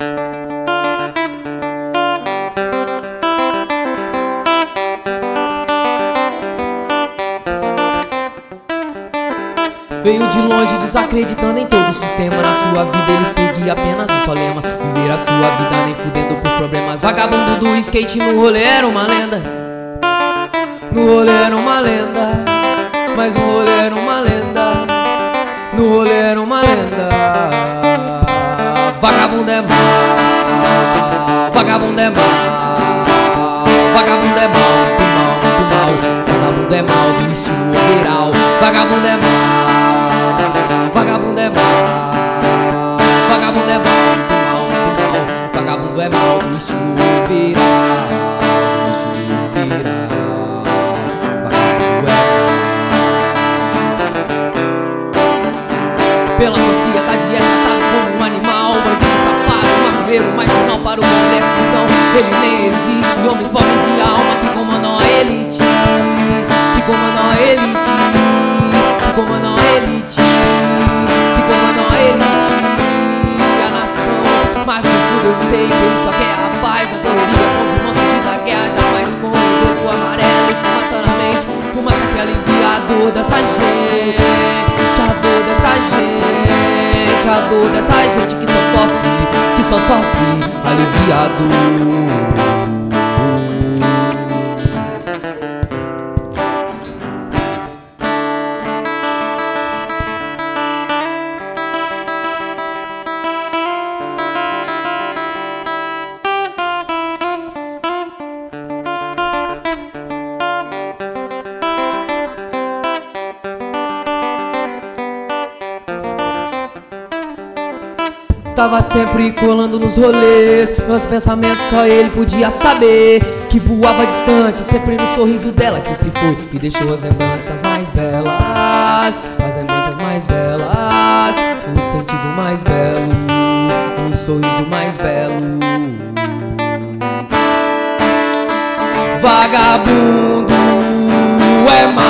Veio de longe desacreditando em todo o sistema. Na sua vida ele seguia apenas um só lema. Viver a sua vida nem fudendo pros problemas. Vagabundo do skate no rolê era uma lenda. No rolê era uma lenda. Mas no rolê era uma lenda. No rolê era uma lenda Vagabundo é mal Vagabundo é mal Vagabundo é mal, muito mal, muito mal Vagabundo é mal do estilo overall Vagabundo é mal Vagabundo é mal, vagabundo é mal, muito mal, muito mal. Vagabundo é mal do estilo viral, viral. É Pela sociedade safado, macumbeiro, marginal para o progresso. Então ele nem existe. Homens pobres de alma que comandam a elite, que comandam a elite, que comandam a elite. eu sei que ele só quer a paz Na correria com os irmãos fugindo da guerra. Jamais com o dedo amarelo e fumaça na mente. Fumaça que alivia a dor dessa gente. A dor dessa gente. A dor dessa gente que só sofre Que só sofre aliviado Tava sempre colando nos rolês, meus pensamentos só ele podia saber. Que voava distante, sempre no sorriso dela que se foi e deixou as lembranças mais belas, as lembranças mais belas, o sentido mais belo, o sorriso mais belo. Vagabundo é mais